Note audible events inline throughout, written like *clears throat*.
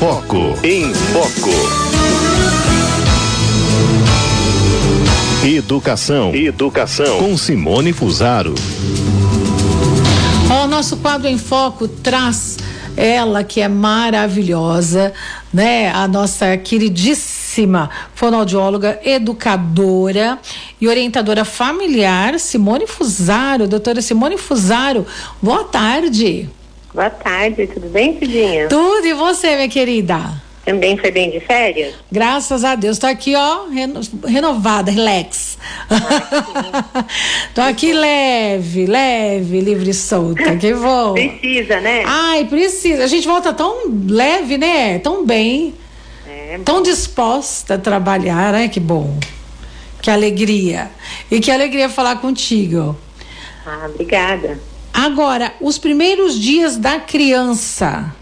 Foco. Em Foco. Educação. Educação. Com Simone Fusaro. O nosso quadro em Foco traz ela que é maravilhosa, né? A nossa queridíssima fonoaudióloga, educadora e orientadora familiar, Simone Fusaro, doutora Simone Fusaro. Boa tarde. Boa tarde, tudo bem, Cidinha? Tudo, e você, minha querida? Também foi bem de férias? Graças a Deus, tô aqui, ó, reno, renovada, relax. Ah, *laughs* tô aqui leve, leve, livre e solta, que bom. Precisa, né? Ai, precisa. A gente volta tão leve, né? Tão bem. É, tão disposta a trabalhar, né? Que bom. Que alegria. E que alegria falar contigo. Ah, obrigada. Agora, os primeiros dias da criança.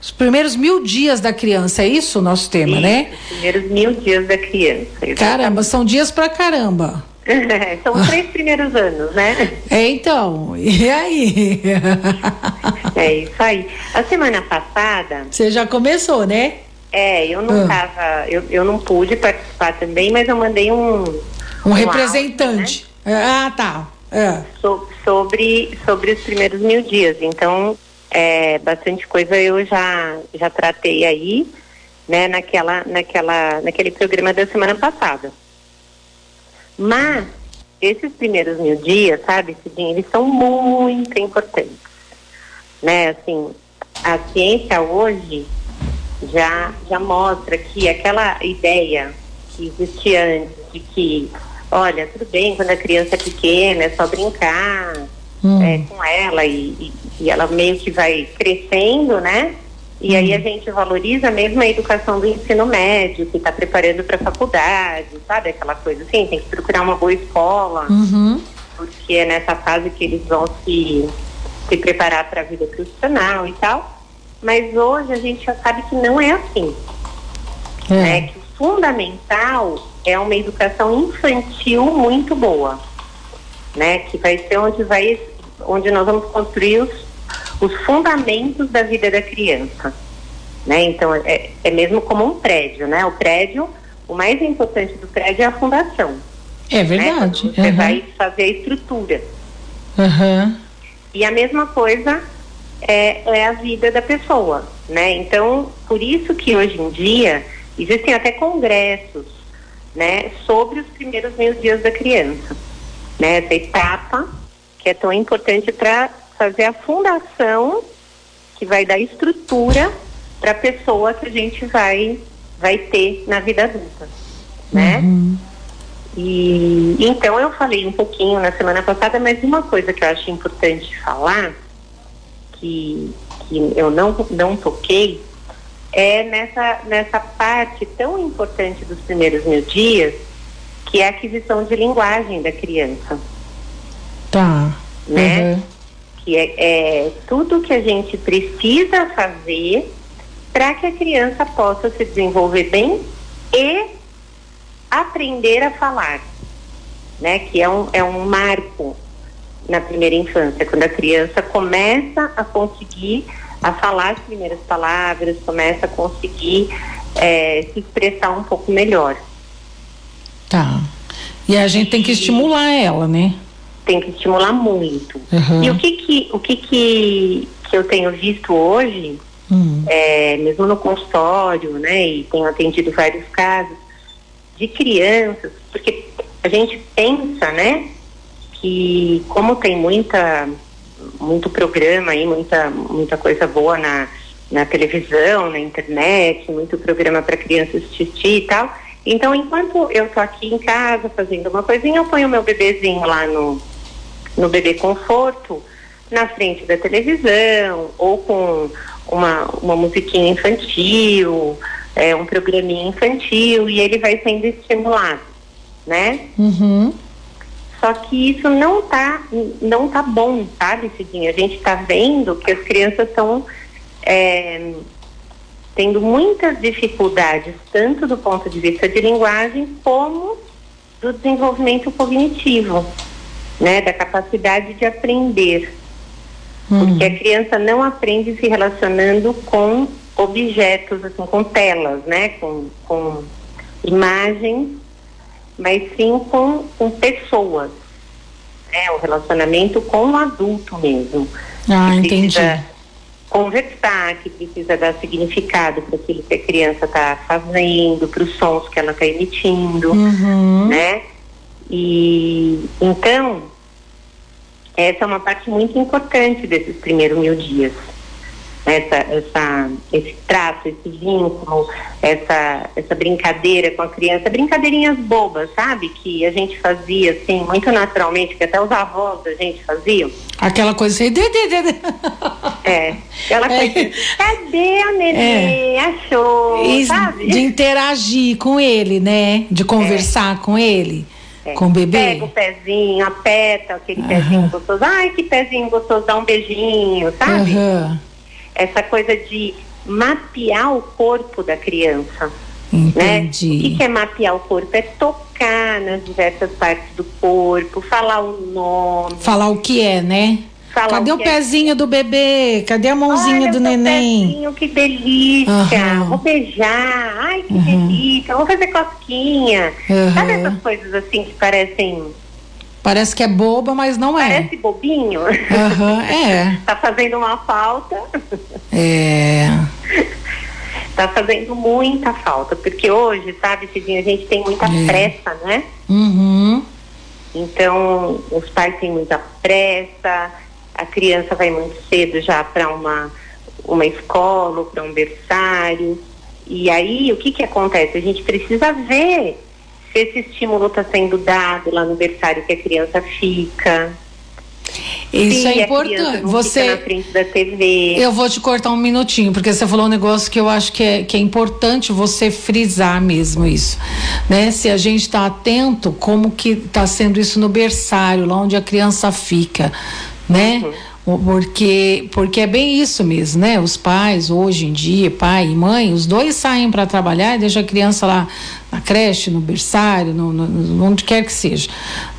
Os primeiros mil dias da criança, é isso o nosso tema, Sim, né? Os primeiros mil dias da criança. Exatamente. Caramba, são dias pra caramba. *laughs* são os três primeiros anos, né? É, então, e aí? *laughs* é isso aí. A semana passada. Você já começou, né? É, eu não ah. tava, eu, eu não pude participar também, mas eu mandei um. Um, um representante. Áudio, né? Ah, tá. É. So, sobre, sobre os primeiros mil dias. Então, é, bastante coisa eu já, já tratei aí, né, naquela, naquela, naquele programa da semana passada. Mas, esses primeiros mil dias, sabe, Cidinha, eles são muito importantes. Né, assim, a ciência hoje já, já mostra que aquela ideia que existia antes de que olha, tudo bem quando a criança é pequena, é só brincar hum. é, com ela e, e, ela meio que vai crescendo, né? E hum. aí a gente valoriza mesmo a educação do ensino médio, que está preparando para a faculdade, sabe? Aquela coisa assim, tem que procurar uma boa escola, uhum. porque é nessa fase que eles vão se, se preparar para a vida profissional e tal. Mas hoje a gente já sabe que não é assim. É. Né? Que fundamental é uma educação infantil muito boa, né? Que vai ser onde vai, onde nós vamos construir os, os fundamentos da vida da criança, né? Então é, é mesmo como um prédio, né? O prédio, o mais importante do prédio é a fundação. É verdade. Né? Você uhum. vai fazer a estrutura. Uhum. E a mesma coisa é, é a vida da pessoa, né? Então, por isso que hoje em dia existem até congressos né, sobre os primeiros mil dias da criança. Né, essa etapa que é tão importante para fazer a fundação que vai dar estrutura para a pessoa que a gente vai vai ter na vida adulta, né? Uhum. E então eu falei um pouquinho na semana passada, mas uma coisa que eu acho importante falar que, que eu não não toquei é nessa, nessa parte tão importante dos primeiros mil dias, que é a aquisição de linguagem da criança. Tá. Né? Uhum. Que é, é tudo que a gente precisa fazer para que a criança possa se desenvolver bem e aprender a falar, né? Que é um, é um marco na primeira infância, quando a criança começa a conseguir a falar as primeiras palavras, começa a conseguir é, se expressar um pouco melhor. Tá. E a gente tem que estimular ela, né? Tem que estimular muito. Uhum. E o que que, o que que, que eu tenho visto hoje, uhum. é, mesmo no consultório, né, e tenho atendido vários casos de crianças, porque a gente pensa, né, que como tem muita muito programa aí, muita, muita coisa boa na, na televisão, na internet, muito programa para crianças assistir e tal. Então, enquanto eu tô aqui em casa fazendo uma coisinha, eu ponho meu bebezinho lá no, no bebê conforto, na frente da televisão, ou com uma, uma musiquinha infantil, é, um programinha infantil, e ele vai sendo estimulado, né? Uhum. Só que isso não tá, não tá bom, sabe, Cidinha? A gente está vendo que as crianças estão é, tendo muitas dificuldades, tanto do ponto de vista de linguagem, como do desenvolvimento cognitivo, né? Da capacidade de aprender. Uhum. Porque a criança não aprende se relacionando com objetos, assim, com telas, né? Com, com imagens, mas sim com, com pessoas. Né? O relacionamento com o adulto mesmo. Ah, entendi. Conversar, que precisa dar significado para aquilo que a criança está fazendo, para os sons que ela está emitindo, uhum. né? E então essa é uma parte muito importante desses primeiros mil dias essa, essa, esse traço, esse vínculo, essa, essa brincadeira com a criança, brincadeirinhas bobas, sabe? Que a gente fazia assim, muito naturalmente, que até os avós da gente faziam. Aquela coisa assim, de. É. Ela é. Coisa, cadê a nenê? É. Achou, sabe? De interagir com ele, né? De conversar é. com ele. É. Com o bebê? Pega o pezinho, aperta aquele uhum. pezinho gostoso. Ai, que pezinho gostoso, dá um beijinho, sabe? Uhum essa coisa de mapear o corpo da criança. Né? Entendi. Né? O que, que é mapear o corpo? É tocar nas diversas partes do corpo, falar o nome. Falar o que é, né? Falar Cadê o, o é. pezinho é? do bebê? Cadê a mãozinha Olha do neném? Pezinho, que delícia! Uhum. Vou beijar, ai que uhum. delícia! Vou fazer cosquinha. Uhum. Sabe essas coisas assim que parecem Parece que é boba, mas não é. Parece bobinho. Uhum, é. *laughs* tá fazendo uma falta. É. tá fazendo muita falta, porque hoje, sabe, Cidinha, a gente tem muita é. pressa, né? Uhum. Então, os pais têm muita pressa, a criança vai muito cedo já para uma, uma escola, para um berçário. E aí, o que que acontece? A gente precisa ver esse estímulo está sendo dado lá no berçário que a criança fica. Isso é importante. Você na frente da TV. Eu vou te cortar um minutinho, porque você falou um negócio que eu acho que é, que é importante você frisar mesmo isso, né? Se a gente está atento, como que está sendo isso no berçário, lá onde a criança fica, né? Uhum porque porque é bem isso mesmo, né? Os pais hoje em dia, pai e mãe, os dois saem para trabalhar e deixam a criança lá na creche, no berçário, no, no onde quer que seja,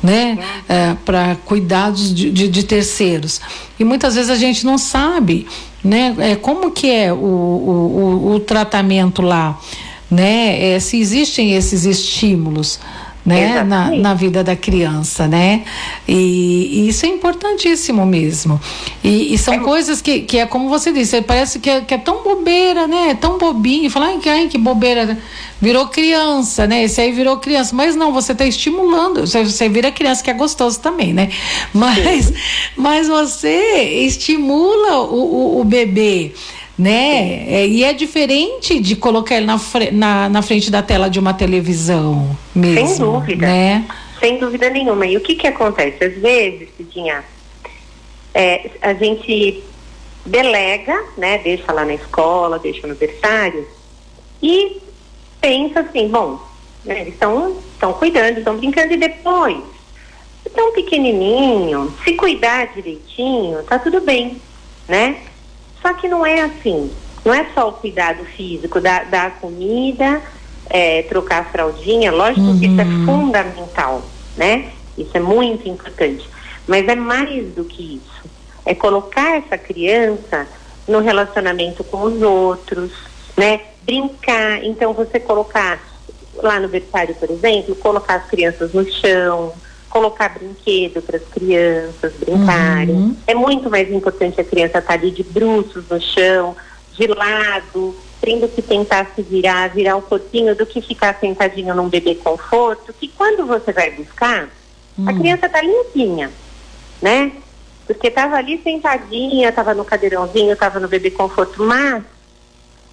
né? É, para cuidados de, de, de, terceiros. E muitas vezes a gente não sabe, né? É, como que é o, o, o, o tratamento lá, né? É, se existem esses estímulos né, na, na, vida da criança, né? E, e, isso é importantíssimo mesmo. E, e são é. coisas que, que é como você disse, parece que é, que é tão bobeira, né? É tão bobinho. Falar, ai, ai, que bobeira. Virou criança, né? Esse aí virou criança. Mas não, você está estimulando. Você, você vira criança, que é gostoso também, né? Mas, mas você estimula o, o, o bebê né? É, e é diferente de colocar ele na, na, na, frente da tela de uma televisão mesmo. Sem dúvida. Né? Sem dúvida nenhuma. E o que que acontece? Às vezes, Cidinha, é, a gente delega, né? Deixa lá na escola, deixa no berçário e pensa assim, bom, né, eles estão cuidando, estão brincando e depois, tão pequenininho, se cuidar direitinho, tá tudo bem, né? Só que não é assim. Não é só o cuidado físico, dar, dar comida, é, trocar a fraldinha, lógico uhum. que isso é uhum. fundamental, né? Isso é muito importante. Mas é mais do que isso. É colocar essa criança no relacionamento com os outros, né? Brincar. Então, você colocar lá no berçário, por exemplo, colocar as crianças no chão, colocar brinquedo para as crianças brincarem. Uhum. É muito mais importante a criança estar tá ali de bruços no chão, de lado, tendo que tentar se virar, virar o corpinho, do que ficar sentadinho num bebê conforto, que quando você vai buscar, uhum. a criança está limpinha, né? Porque estava ali sentadinha, estava no cadeirãozinho, estava no bebê conforto, mas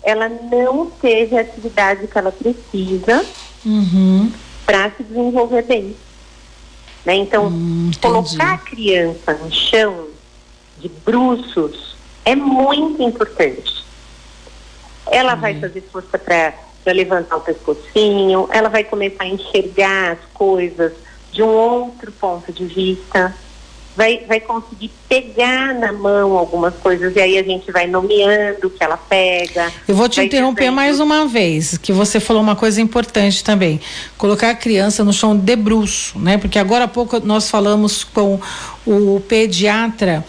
ela não teve a atividade que ela precisa uhum. para se desenvolver bem. Né? Então, hum, colocar a criança no chão de bruços é muito importante. Ela hum. vai fazer força para levantar o pescocinho, ela vai começar a enxergar as coisas de um outro ponto de vista vai, vai conseguir pegar na mão algumas coisas e aí a gente vai nomeando o que ela pega. Eu vou te interromper dizendo... mais uma vez, que você falou uma coisa importante também. Colocar a criança no chão de bruxo, né? Porque agora há pouco nós falamos com o pediatra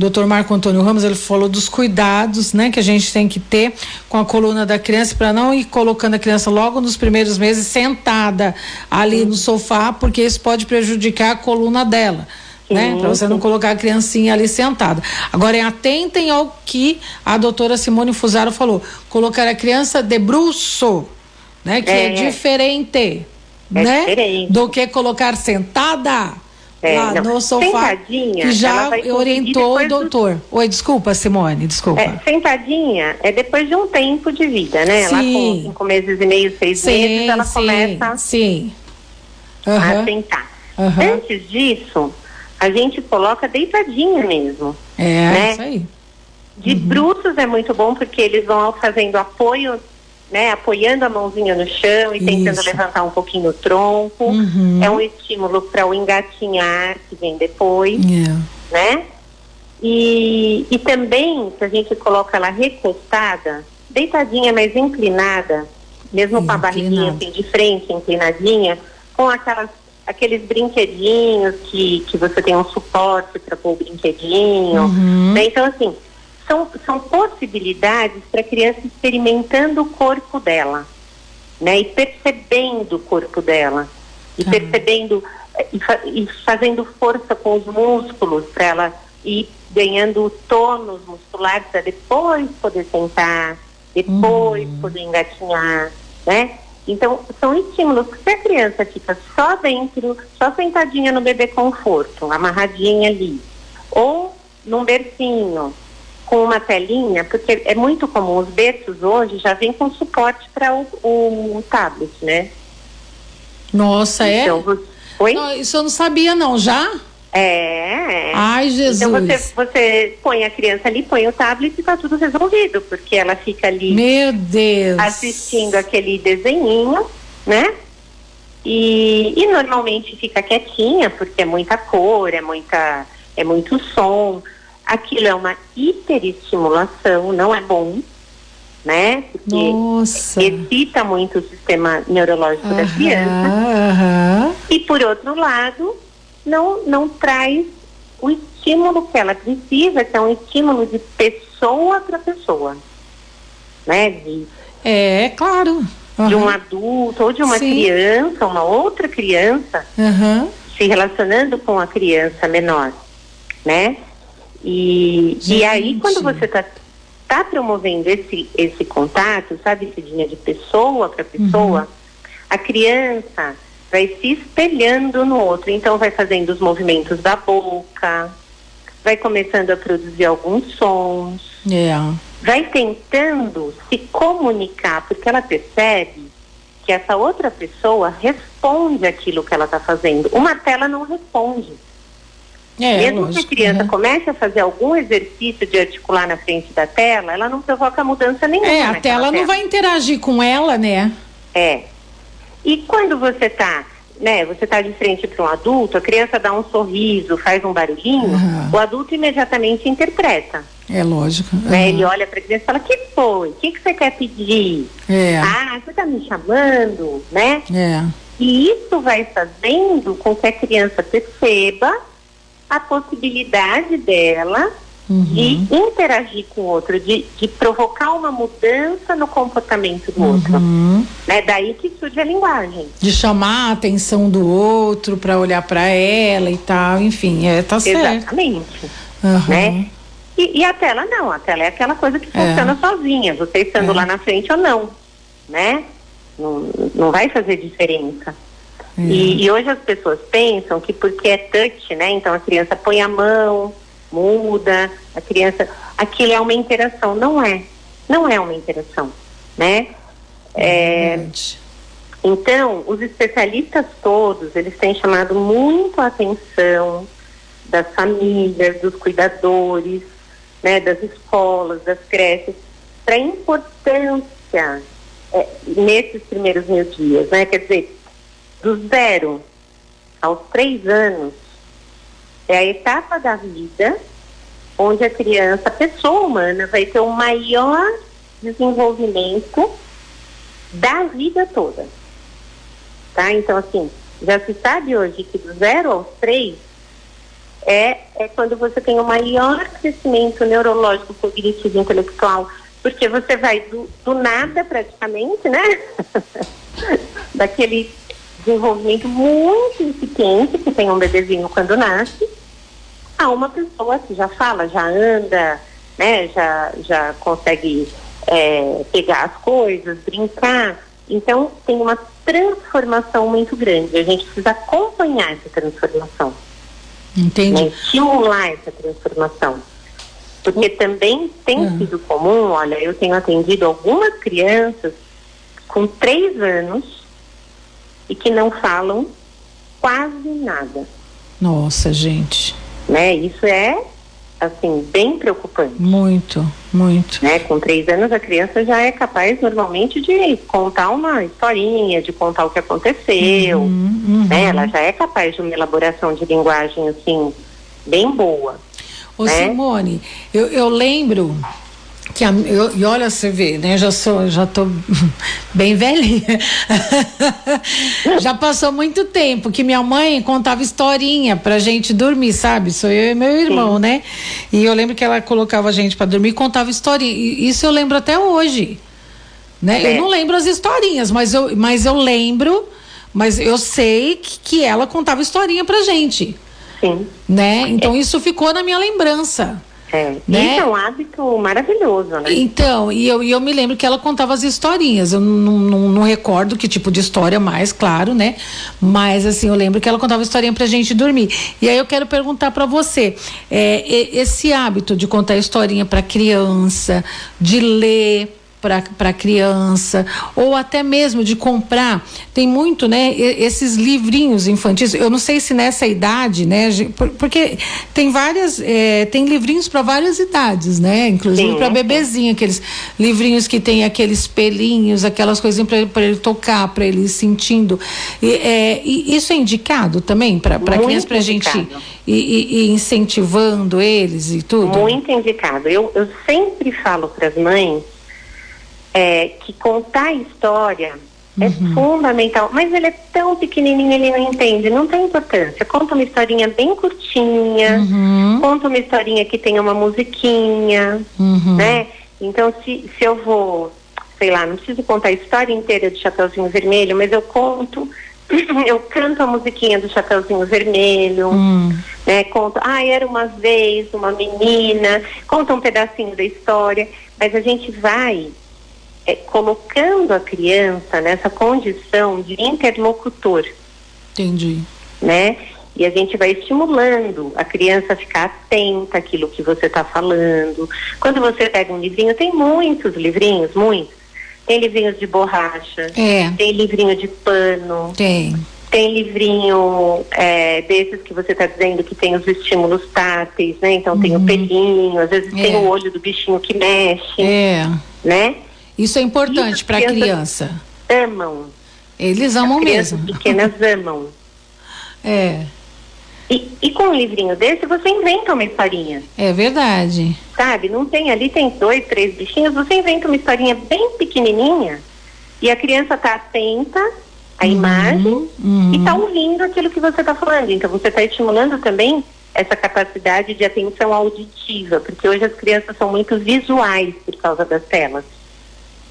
doutor Marco Antônio Ramos, ele falou dos cuidados, né, que a gente tem que ter com a coluna da criança para não ir colocando a criança logo nos primeiros meses sentada ali no sofá, porque isso pode prejudicar a coluna dela. Né? Para você não colocar a criancinha ali sentada. Agora, atentem ao que a doutora Simone Fusaro falou: colocar a criança de bruço, né? Que é, é diferente, é né? Diferente. Do que colocar sentada. É, lá não. no sofá. Que já orientou o doutor. Do... Oi, desculpa, Simone, desculpa. É, sentadinha é depois de um tempo de vida, né? Sim. Lá com cinco meses e meio, seis sim, meses, ela sim, começa sim. Uhum. a sentar. Uhum. Antes disso, a gente coloca deitadinha mesmo. É, né? isso aí. De uhum. bruços é muito bom porque eles vão fazendo apoio né, apoiando a mãozinha no chão e tentando Isso. levantar um pouquinho o tronco. Uhum. É um estímulo para o engatinhar que vem depois, yeah. né? E, e também, se a gente coloca ela recostada, deitadinha, mas inclinada, mesmo com a barriguinha assim, de frente, inclinadinha, com aquelas, aqueles brinquedinhos que, que você tem um suporte para pôr o brinquedinho. Uhum. Né? Então, assim, são, são possibilidades para a criança experimentando o corpo dela, né? E percebendo o corpo dela, e uhum. percebendo e, fa e, fazendo força com os músculos para ela ir ganhando tônus musculares para depois poder sentar, depois uhum. poder engatinhar, né? Então, são estímulos que se a criança fica só dentro, só sentadinha no bebê conforto, amarradinha ali, ou num bercinho, com uma telinha, porque é muito comum, os berços hoje já vêm com suporte para o, o, tablet, né? Nossa, é? então, é? Oi? Não, isso eu não sabia não, já? É. Ai, Jesus. Então você, você põe a criança ali, põe o tablet e está tudo resolvido, porque ela fica ali. Meu Deus. Assistindo aquele desenhinho, né? E, e normalmente fica quietinha, porque é muita cor, é muita, é muito som aquilo é uma hiperestimulação, não é bom, né? Porque Nossa. excita muito o sistema neurológico da criança. E por outro lado, não, não traz o estímulo que ela precisa, que é um estímulo de pessoa para pessoa. Né? De, é, claro. Uhum. De um adulto ou de uma Sim. criança, uma outra criança, uhum. se relacionando com a criança menor, né? E, e aí, quando você está tá promovendo esse, esse contato, sabe, Cidinha, de pessoa para pessoa, uhum. a criança vai se espelhando no outro. Então, vai fazendo os movimentos da boca, vai começando a produzir alguns sons, yeah. vai tentando se comunicar, porque ela percebe que essa outra pessoa responde aquilo que ela está fazendo. Uma tela não responde. É, Mesmo lógico, que a criança uhum. comece a fazer algum exercício de articular na frente da tela, ela não provoca mudança nenhuma. É, a tela não vai interagir com ela, né? É. E quando você está né, você está de frente para um adulto, a criança dá um sorriso, faz um barulhinho, uhum. o adulto imediatamente interpreta. É lógico. Uhum. Né, ele olha para a criança e fala: "Que foi? O que que você quer pedir? É. Ah, você está me chamando, né?" É. E isso vai fazendo com que a criança perceba a possibilidade dela uhum. de interagir com o outro, de, de provocar uma mudança no comportamento do uhum. outro. Né? Daí que surge a linguagem. De chamar a atenção do outro para olhar para ela e tal, enfim, é, tá certo. Exatamente. Uhum. Né? E, e, a tela não, a tela é aquela coisa que é. funciona sozinha, você estando é. lá na frente ou não, né? Não, não vai fazer diferença. E, e, hoje as pessoas pensam que porque é touch, né? Então a criança põe a mão, muda, a criança. Aquilo é uma interação. Não é. Não é uma interação, né? É, então, os especialistas todos, eles têm chamado muito a atenção das famílias, dos cuidadores, né, das escolas, das creches, para a importância é, nesses primeiros mil dias, né? Quer dizer, do zero aos três anos, é a etapa da vida onde a criança, a pessoa humana, vai ter o maior desenvolvimento da vida toda. Tá? Então, assim, já se sabe hoje que do zero aos três, é, é quando você tem o maior crescimento neurológico, cognitivo e intelectual, porque você vai do, do nada praticamente, né? *laughs* Daquele desenvolvimento muito incipiente que tem um bebezinho quando nasce, a uma pessoa que já fala, já anda, né? Já, já consegue é, pegar as coisas, brincar. Então tem uma transformação muito grande. A gente precisa acompanhar essa transformação. Entendi. Né? Estimular essa transformação. Porque também tem Ah. sido comum, olha, eu tenho atendido algumas crianças com três anos e que não falam quase nada. Nossa, gente. Né? Isso é, assim, bem preocupante. Muito, muito. Né? Com três anos a criança já é capaz normalmente de contar uma historinha, de contar o que aconteceu. Uhum, uhum. Né? Ela já é capaz de uma elaboração de linguagem assim bem boa. Ô né? Simone, eu, eu lembro que a, eu, e olha você vê, né? Já sou, já tô *laughs* bem velhinha. *laughs* já passou muito tempo que minha mãe contava historinha pra gente dormir, sabe? Sou eu e meu irmão, né? E eu lembro que ela colocava a gente pra dormir e contava historinha. E isso eu lembro até hoje. Né? É. Eu não lembro as historinhas, mas eu, mas eu lembro, mas eu sei que, que ela contava historinha pra gente Sim. né? Então isso ficou na minha lembrança. É. Né? Isso é um hábito maravilhoso, né? Então, e eu, e eu me lembro que ela contava as historinhas. Eu não, não, não recordo que tipo de história mais, claro, né? Mas assim, eu lembro que ela contava historinha pra gente dormir. E aí eu quero perguntar pra você: é, esse hábito de contar historinha pra criança, de ler para criança ou até mesmo de comprar. Tem muito né e- esses livrinhos infantis. Eu não sei se nessa idade né porque tem várias eh, tem livrinhos para várias idades né inclusive para bebezinho aqueles livrinhos que tem aqueles pelinhos aquelas coisinhas para ele tocar para ele ir sentindo. E, eh, e isso é indicado também para criança para gente indicado. ir, ir- ir incentivando eles e tudo? Muito indicado. Eu, eu sempre falo para as mães é, que contar a história é fundamental. Mas ele é tão pequenininho, ele não entende. Não tem importância. Conta uma historinha bem curtinha. Uhum, Conta uma historinha que tenha uma musiquinha, uhum. né? Então, se, se eu vou, sei lá, não preciso contar a história inteira do Chapeuzinho Vermelho, mas eu conto, *clears throat* eu canto a musiquinha do Chapeuzinho Vermelho, Hum. né? Conto, ah, era uma vez uma menina, conta um pedacinho da história, mas a gente vai é, colocando a criança nessa condição de interlocutor, entendi né? E a gente vai estimulando a criança a ficar atenta àquilo que você está falando. Quando você pega um livrinho, tem muitos livrinhos, muitos. Tem livrinhos de borracha, é tem livrinho de pano, tem tem livrinho é, desses que você está dizendo que tem os estímulos táteis, né? Então tem o pelinho, às vezes tem É. o olho do bichinho que mexe, é né? Isso é importante para a criança-. Amam. Eles amam Crianças mesmo. pequenas *laughs* amam. É, E, e com um livrinho desse, você inventa uma historinha. é verdade. sabe? Não tem ali, tem dois, três bichinhos, você inventa uma historinha bem pequenininha e a criança está atenta à imagem uhum. e está ouvindo aquilo que você está falando. Então você está estimulando também essa capacidade de atenção auditiva, porque hoje as crianças são muito visuais por causa das telas.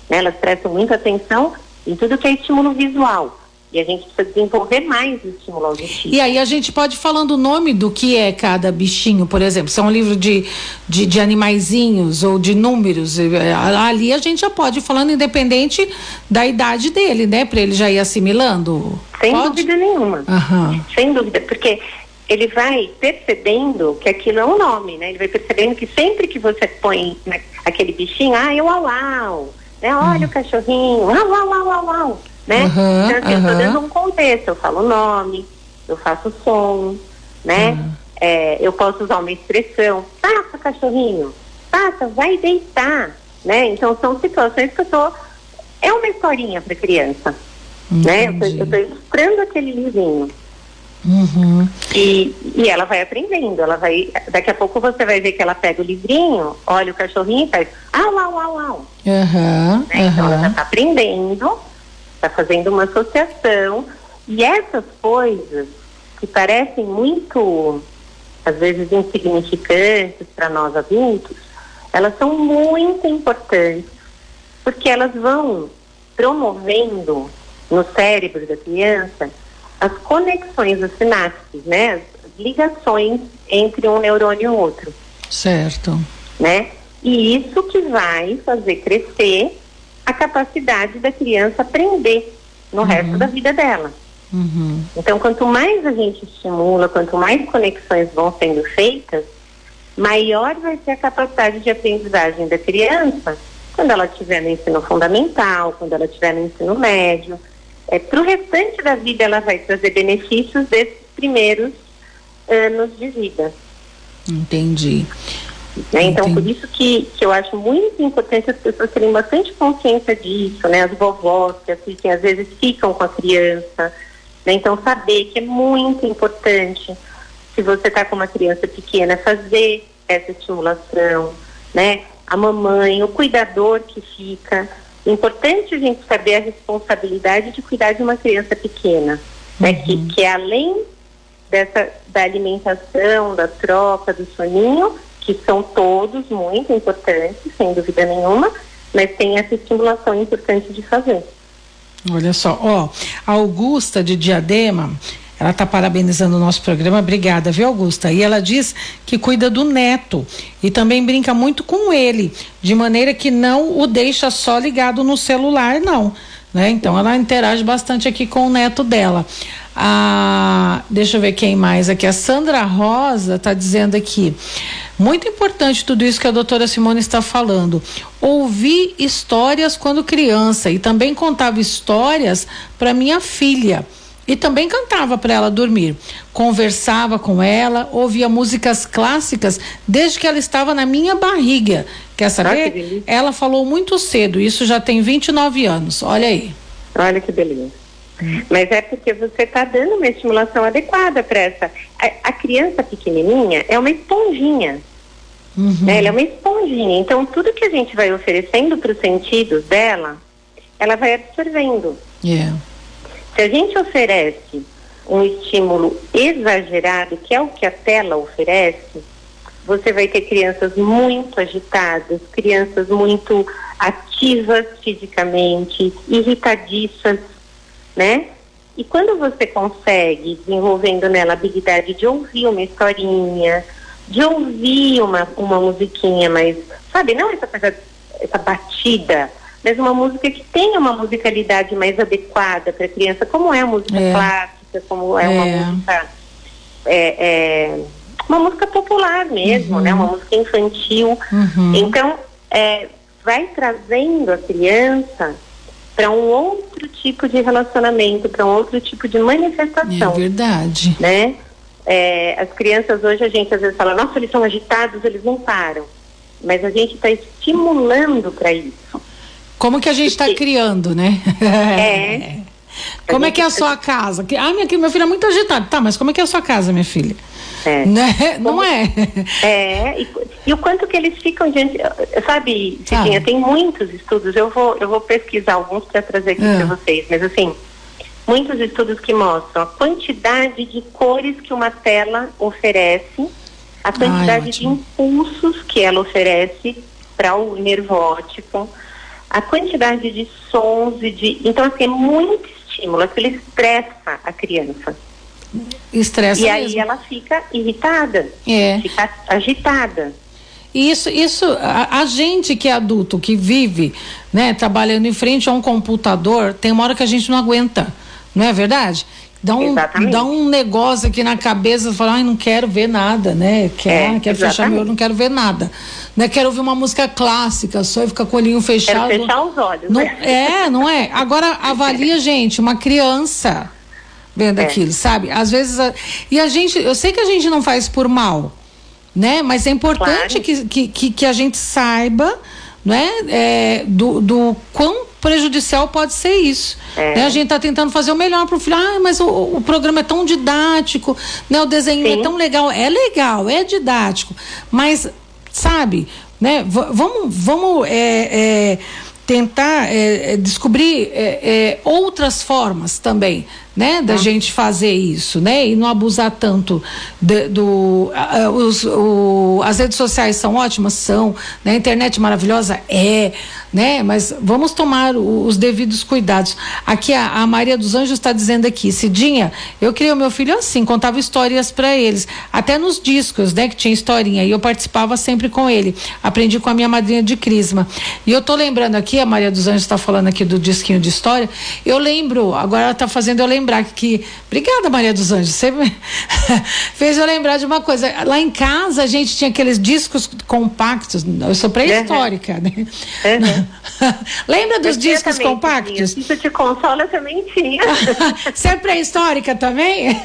Né? Elas prestam muita atenção em tudo que é estímulo visual. E a gente precisa desenvolver mais o estímulo auditivo. E aí a gente pode ir falando o nome do que é cada bichinho, por exemplo. Se é um livro de, de, de animaizinhos ou de números, eh, ali a gente já pode ir falando independente da idade dele, né? Para ele já ir assimilando. Sem pode? dúvida nenhuma. Aham. Sem dúvida, porque ele vai percebendo que aquilo é um nome, né? Ele vai percebendo que sempre que você põe aquele bichinho, ah, é o au, au né? Olha o cachorrinho, au, au, au, au, au, né? Uhum, então, assim, eu estou dando um contexto, eu falo o nome, eu faço som, né? É, eu posso usar uma expressão, passa cachorrinho, passa, vai deitar, né? Então são situações que eu tô, é uma historinha para criança, né? Eu Entendi. estou ilustrando aquele livrinho. Uhum. E, e ela vai aprendendo, ela vai. Daqui a pouco você vai ver que ela pega o livrinho, olha o cachorrinho e faz au, au, au, au. Aham. Né? Então ela está aprendendo, está fazendo uma associação. E essas coisas que parecem muito às vezes insignificantes para nós adultos, elas são muito importantes, porque elas vão promovendo no cérebro da criança as conexões, as sinapses, né? As ligações entre um neurônio e o outro. Certo. Né? E isso que vai fazer crescer a capacidade da criança aprender no uhum. resto da vida dela. Uhum. Então, quanto mais a gente estimula, quanto mais conexões vão sendo feitas, maior vai ser a capacidade de aprendizagem da criança quando ela estiver no ensino fundamental, quando ela estiver no ensino médio. É, Para o restante da vida, ela vai trazer benefícios desses primeiros anos de vida. Entendi. Né? Então, Entendi. por isso que, que eu acho muito importante as pessoas terem bastante consciência disso, né? As vovós que assistem, às vezes ficam com a criança. Né? Então, saber que é muito importante, se você está com uma criança pequena, fazer essa estimulação, né? A mamãe, o cuidador que fica. Importante a gente saber a responsabilidade de cuidar de uma criança pequena, né? Que, uhum. que é além dessa da alimentação, da troca, do soninho, que são todos muito importantes, sem dúvida nenhuma, mas tem essa estimulação importante de fazer. Olha só, ó, a Augusta de Diadema, ela está parabenizando o nosso programa. Obrigada, viu, Augusta? E ela diz que cuida do neto e também brinca muito com ele, de maneira que não o deixa só ligado no celular, não. Né? Então ela interage bastante aqui com o neto dela. Ah, deixa eu ver quem mais aqui. A Sandra Rosa está dizendo aqui. Muito importante tudo isso que a doutora Simone está falando. Ouvi histórias quando criança e também contava histórias para minha filha. E também cantava para ela dormir. Conversava com ela, ouvia músicas clássicas desde que ela estava na minha barriga. Quer saber? Ah, ela falou muito cedo, isso já tem 29 anos. Olha aí. Olha que beleza. Mas é porque você está dando uma estimulação adequada para essa. A, a, criança pequenininha é uma esponjinha. Uhum. Né? Ela é uma esponjinha. Então, tudo que a gente vai oferecendo para os sentidos dela, ela vai absorvendo. Yeah. Se a gente oferece um estímulo exagerado, que é o que a tela oferece, você vai ter crianças muito agitadas, crianças muito ativas fisicamente, irritadiças, né? E quando você consegue, desenvolvendo nela a habilidade de ouvir uma historinha, de ouvir uma, uma musiquinha mais, sabe, não essa essa batida, mas uma música que tenha uma musicalidade mais adequada para a criança, como é a música é. clássica, como é, é. uma música. É, é, uma música popular mesmo, uhum. né? Uma música infantil. Uhum. Então, é, vai trazendo a criança para um outro tipo de relacionamento, para um outro tipo de manifestação. É verdade. Né? É, as crianças hoje a gente às vezes fala, nossa, eles são agitados, eles não param. Mas a gente está estimulando para isso. Como que a gente está criando, né? É. *laughs* como é que é a sua casa? Ah, minha, meu filho é muito agitado. Tá, mas como é que é a sua casa, minha filha? É. Né? Não é? É, e, e, o quanto que eles ficam diante. Sabe, Cidinha, ah. tem muitos estudos, eu vou, eu vou pesquisar alguns para trazer aqui ah. para vocês, mas assim, muitos estudos que mostram a quantidade de cores que uma tela oferece, a quantidade Ai, de impulsos que ela oferece para o nervo óptico, a quantidade de sons e de. Então, assim, é muito estímulo, aquilo estressa a criança. Estressa e mesmo. aí ela fica irritada, é. fica agitada. Isso, isso, a, a, gente que é adulto, que vive, né, trabalhando em frente a um computador, tem uma hora que a gente não aguenta, não é verdade? Dá um, dá um negócio aqui na cabeça, fala, ai, não quero ver nada, né? Quero, é, quero fechar meu olho, não quero ver nada. Né? Quero ouvir uma música clássica, só e ficar com o olhinho fechado. Quero fechar os olhos. Não, né? É, não é? Agora, avalia, gente, uma criança vendo é. aquilo, sabe? Às vezes. A, e a gente, eu sei que a gente não faz por mal, né? Mas é importante claro. que, que, que, a gente saiba, né? É, do, do quão prejudicial pode ser isso. É. Né? A gente está tentando fazer o melhor para o filho. Ah, mas o, o, programa é tão didático, né? O desenho é Sim. é tão legal. É legal, é didático. Mas, sabe, né? V vamos, vamos é, é, tentar é, descobrir outras formas também né, da gente fazer isso, né, e não abusar tanto de, do uh, os, o, as redes sociais são ótimas, são, né, a internet maravilhosa é, né, mas vamos tomar o, os devidos cuidados. Aqui a, a Maria dos Anjos está dizendo aqui, Cidinha, eu criei o meu filho assim, contava histórias para eles, até nos discos, né, que tinha historinha, e eu participava sempre com ele. Aprendi com a minha madrinha de crisma. E eu tô lembrando aqui, a Maria dos Anjos está falando aqui do disquinho de história. Eu lembro, agora ela está fazendo eu lembrar que. Obrigada, Maria dos Anjos. Você *laughs* fez eu lembrar de uma coisa. Lá em casa a gente tinha aqueles discos compactos. Eu sou pré-histórica, uhum. né? Uhum. *laughs* Lembra dos discos compactos? Isso te consola também tinha. *laughs* Você é pré-histórica também?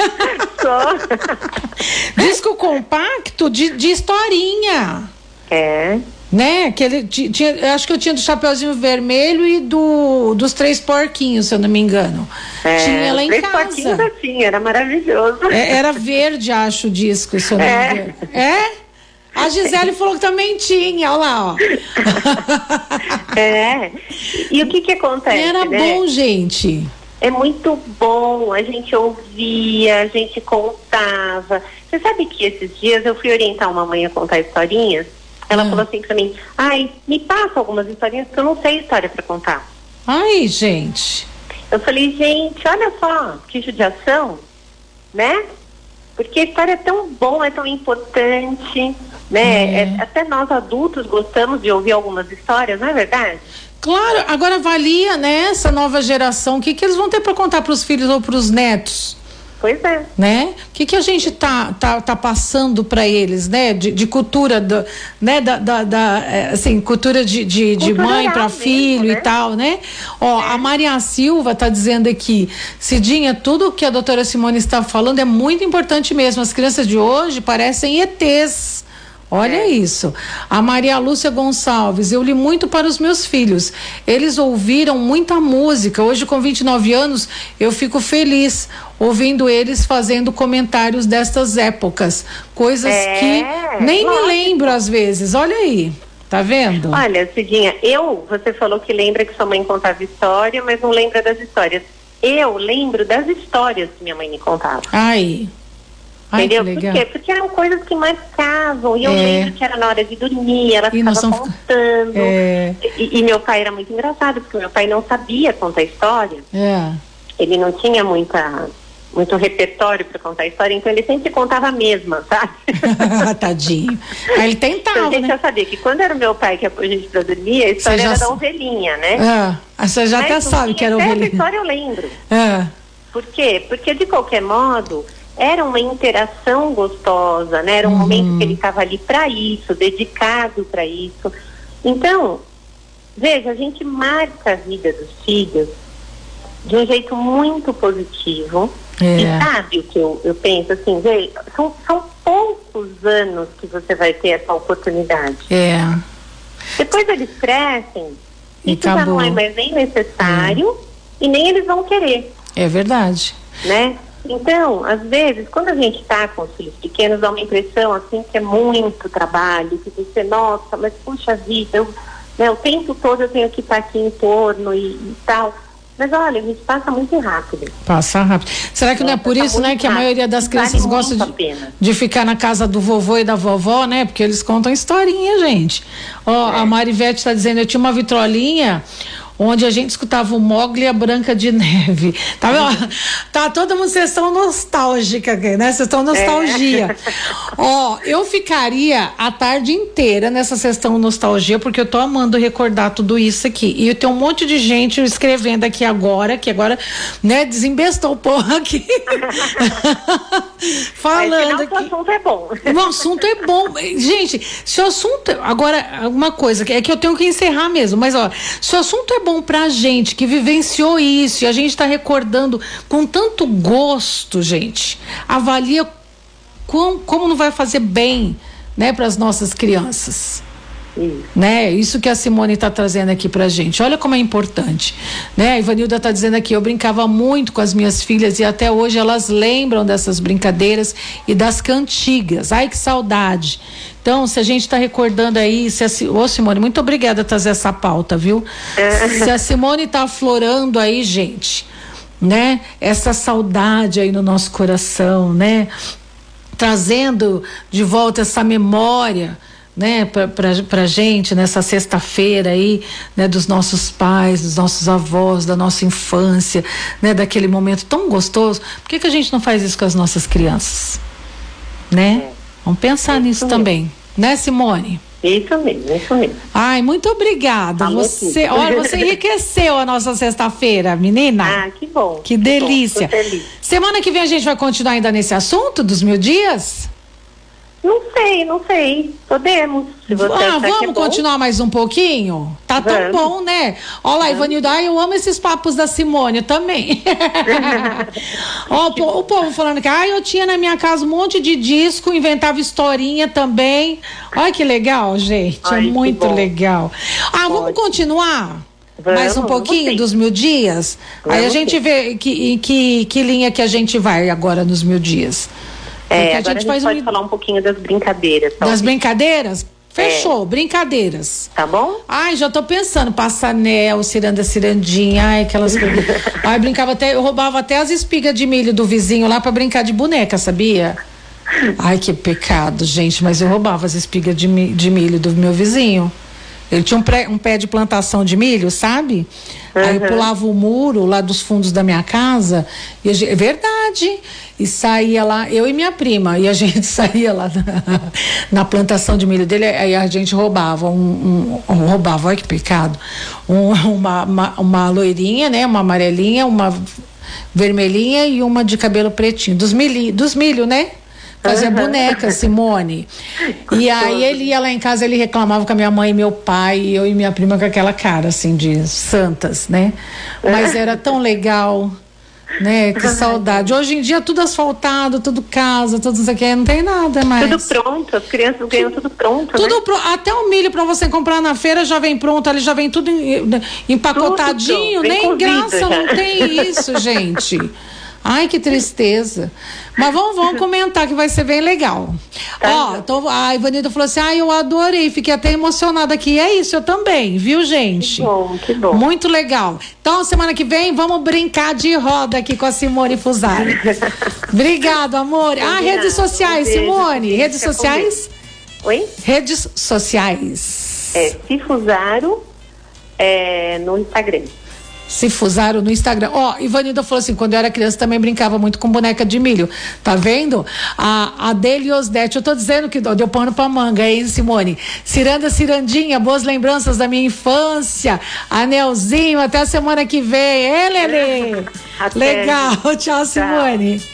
Sou. Disco compacto de, de historinha. É né? Que ele tinha, acho que eu tinha do Chapeuzinho Vermelho e do dos Três Porquinhos, se eu não me engano. É, tinha lá em três casa. Porquinhos eu tinha, era maravilhoso. É, era verde, acho, o disco, se eu não me é. engano. É? A Gisele falou que também tinha, olha lá, ó. *laughs* É. E o que que acontece? Era né? bom, gente. É muito bom, a gente ouvia, a gente contava. Você sabe que esses dias eu fui orientar uma mãe a contar historinhas? Ela hum. falou assim pra mim, ai, me passa algumas historinhas que eu não sei história para contar. Ai, gente. Eu falei, gente, olha só, que judiação, né? Porque a história é tão bom, é tão importante, né? É. É, até nós adultos gostamos de ouvir algumas histórias, não é verdade? Claro, agora avalia, né, essa nova geração, o que, que eles vão ter para contar para os filhos ou para os netos? Pois é. Né? O que, que a gente tá, tá, tá passando para eles, né? De, de cultura, do, né? Da, da, da é, assim, cultura de, de, de mãe para filho né? e tal, né? Ó, é. a Maria Silva tá dizendo aqui, Cidinha, tudo que a doutora Simone está falando é muito importante mesmo. As crianças de hoje parecem ETs. Olha é. isso. A Maria Lúcia Gonçalves, eu li muito para os meus filhos. Eles ouviram muita música. Hoje, com 29 anos, eu fico feliz ouvindo eles fazendo comentários destas épocas. Coisas é, que nem lógico. me lembro às vezes. Olha aí. Tá vendo? Olha, Cidinha, eu, você falou que lembra que sua mãe contava história, mas não lembra das histórias. Eu lembro das histórias que minha mãe me contava. Aí. Ai, Entendeu? Por quê? Porque eram coisas que marcavam. E eu é. lembro que era na hora de dormir, ela ficava são... contando. É. E, e, meu pai era muito engraçado, porque meu pai não sabia contar história. É. Ele não tinha muita muito repertório para contar história, então ele sempre contava a mesma, sabe? *laughs* Tadinho. Aí ele tentava. Então, gente né? já sabia que quando era o meu pai que a gente para dormir, a história era da ovelhinha, né? Ah, você já Mas, até sabe que era ovelhinha. Essa história eu lembro. É. Por quê? Porque de qualquer modo era uma interação gostosa, né? Era um uhum. momento que ele estava ali para isso, dedicado para isso. Então, veja, a gente marca a vida dos filhos de um jeito muito positivo. É. E sabe o que eu, eu penso? Assim, veja, são, são poucos anos que você vai ter essa oportunidade. É. Depois eles crescem, e isso acabou. já não é mais nem necessário é. e nem eles vão querer. É verdade. Né? Então, às vezes, quando a gente está com os filhos pequenos, dá uma impressão assim que é muito trabalho, que você, nossa, mas puxa vida, eu, né, o tempo todo eu tenho que estar aqui em torno e, e tal. Mas olha, a gente passa muito rápido. Passa rápido. Será que é, não é por isso, né, que a maioria das crianças vale gosta de, de ficar na casa do vovô e da vovó, né? Porque eles contam historinha, gente. Ó, é. a Marivete está dizendo, eu tinha uma vitrolinha onde a gente escutava o Mogli e a Branca de Neve. Tá, vendo? tá todo mundo sessão nostálgica aqui, né? Sessão nostalgia. É. Ó, eu ficaria a tarde inteira nessa sessão nostalgia, porque eu tô amando recordar tudo isso aqui. E eu tenho um monte de gente escrevendo aqui agora, que agora, né, desembestou um pouco aqui. *laughs* Falando aqui. O assunto é bom. O assunto é bom. Gente, se o assunto. Agora, uma coisa, é que eu tenho que encerrar mesmo, mas ó, se o assunto é bom pra gente que vivenciou isso e a gente está recordando com tanto gosto, gente. Avalia com, como não vai fazer bem, né, para as nossas crianças. Isso. Né? Isso que a Simone está trazendo aqui pra gente. Olha como é importante. Né? A Ivanilda está dizendo aqui: eu brincava muito com as minhas filhas e até hoje elas lembram dessas brincadeiras e das cantigas. Ai, que saudade. Então, se a gente está recordando aí, se a, ô Simone, muito obrigada por trazer essa pauta, viu? É. Se a Simone está aflorando aí, gente, né? Essa saudade aí no nosso coração, né? Trazendo de volta essa memória, né, para a gente nessa sexta-feira aí, né, dos nossos pais, dos nossos avós, da nossa infância, né, daquele momento tão gostoso. Por que, que a gente não faz isso com as nossas crianças? Né? Vamos pensar nisso também, né, Simone? Isso mesmo, isso mesmo. Ai, muito obrigada. você, olha, você enriqueceu a nossa sexta-feira, menina. Ah, que bom. Que, que delícia. Bom, Semana que vem a gente vai continuar ainda nesse assunto dos mil dias? Não sei, não sei. Podemos. Se você ah, vamos é continuar mais um pouquinho? Tá vamos. tão bom, né? Olha lá, Ivanilda, eu amo esses papos da Simone também. *laughs* Ó, o, o povo falando que ah, eu tinha na minha casa um monte de disco, inventava historinha também. Olha que legal, gente. É Ai, é muito legal. Ah, Pode. vamos continuar? Vamos, mais um pouquinho dos mil dias? Vamos Aí a gente sim. vê que, que, que linha que a gente vai agora nos mil dias. É, a gente, a gente pode um... falar um pouquinho das brincadeiras. Das brincadeiras? Fechou, é. brincadeiras. Tá bom? Ai, já tô pensando, passanel, ciranda cirandinha, ai, aquelas coisas. *laughs* ai, brincava até, eu roubava até as espigas de milho do vizinho lá para brincar de boneca, sabia? Ai, que pecado, gente, mas eu roubava as espigas de, de milho do meu vizinho. Ele tinha um, pré, um pé de plantação de milho, sabe? Uhum. Aí eu pulava o muro lá dos fundos da minha casa. E gente, é verdade. E saía lá, eu e minha prima, e a *laughs* gente saía lá na, na plantação de milho dele, aí a gente roubava um, um, um roubava, olha que pecado, um, uma, uma, uma loirinha, né? Uma amarelinha, uma vermelhinha e uma de cabelo pretinho, dos milho, dos milho, né? Fazia uhum. boneca, Simone. e aí ele ia lá em casa, ele reclamava com a minha mãe e meu pai, e eu e minha prima com aquela cara, assim, de santas, né? Mas era tão legal. Né? Que saudade. Hoje em dia tudo asfaltado, tudo casa, tudo isso aqui, não tem nada mais. Tudo pronto, as crianças ganham tudo pronto. Tudo né? pro, até o milho para você comprar na feira já vem pronto, ali já vem tudo empacotadinho, tudo nem graça já. não tem isso, *laughs* gente. Ai, que tristeza. Mas vamos, vamos comentar que vai ser bem legal. Tá Ó, então, a Ivanilda falou assim: ai, eu adorei, fiquei até emocionada aqui. E é isso, eu também, viu, gente? Que bom, que bom. Muito legal. Então, semana que vem, vamos brincar de roda aqui com a Simone Fusari. *laughs* Obrigado, amor. Ah, redes sociais, Simone. Redes sociais? Oi? Redes sociais. É, Cifusaro é, no Instagram se fusaram no Instagram. Ó, oh, Ivanilda falou assim: quando eu era criança também brincava muito com boneca de milho. Tá vendo? A, a dele Osdete, eu tô dizendo que deu pano pra manga, hein, Simone? Ciranda Cirandinha, boas lembranças da minha infância. Anelzinho, até a semana que vem. Ê, Lelê? Legal, *laughs* tchau, Simone. Tchau.